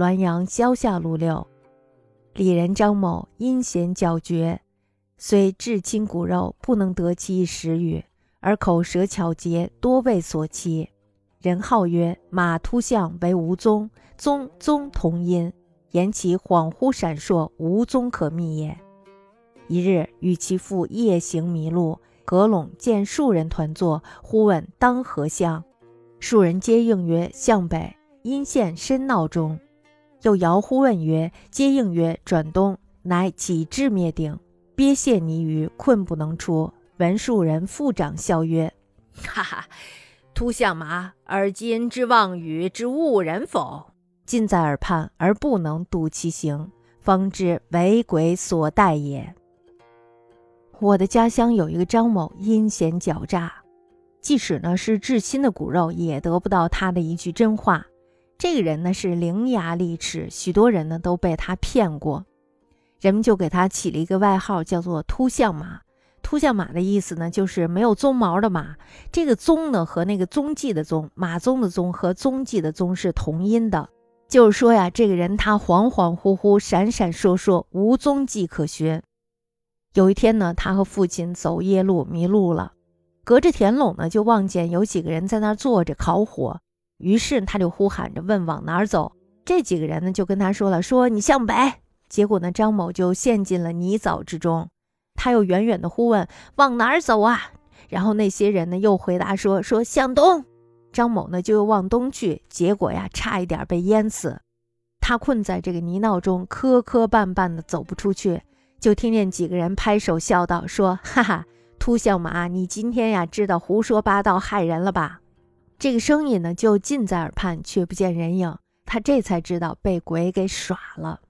滦阳萧下路六。李人张某阴险狡绝，虽至亲骨肉，不能得其一食语，而口舌巧捷，多为所欺。人号曰马突象为无宗，宗宗同音，言其恍惚闪烁，无宗可觅也。一日与其父夜行迷路，阁陇见数人团坐，忽问当何向？数人皆应曰向北，因陷深闹中。又遥呼问曰：“皆应曰转东，乃己至灭顶，鳖陷泥于，困不能出。”闻数人复长笑曰：“哈哈，突象马，而今之妄语之误人否？近在耳畔而不能睹其形，方知为鬼所待也。”我的家乡有一个张某，阴险狡诈，即使呢是至亲的骨肉，也得不到他的一句真话。这个人呢是伶牙俐齿，许多人呢都被他骗过，人们就给他起了一个外号，叫做“秃象马”。秃象马的意思呢，就是没有鬃毛的马。这个“鬃”呢和那个踪迹的“踪”，马鬃的“鬃”和踪迹的“踪”是同音的。就是说呀，这个人他恍恍惚惚、闪闪烁烁，无踪迹可寻。有一天呢，他和父亲走夜路迷路了，隔着田垄呢，就望见有几个人在那儿坐着烤火。于是他就呼喊着问往哪儿走，这几个人呢就跟他说了，说你向北。结果呢，张某就陷进了泥沼之中。他又远远的呼问往哪儿走啊？然后那些人呢又回答说说向东。张某呢就又往东去，结果呀差一点被淹死。他困在这个泥淖中，磕磕绊绊的走不出去，就听见几个人拍手笑道说哈哈，秃象马，你今天呀知道胡说八道害人了吧？这个声音呢，就近在耳畔，却不见人影。他这才知道被鬼给耍了。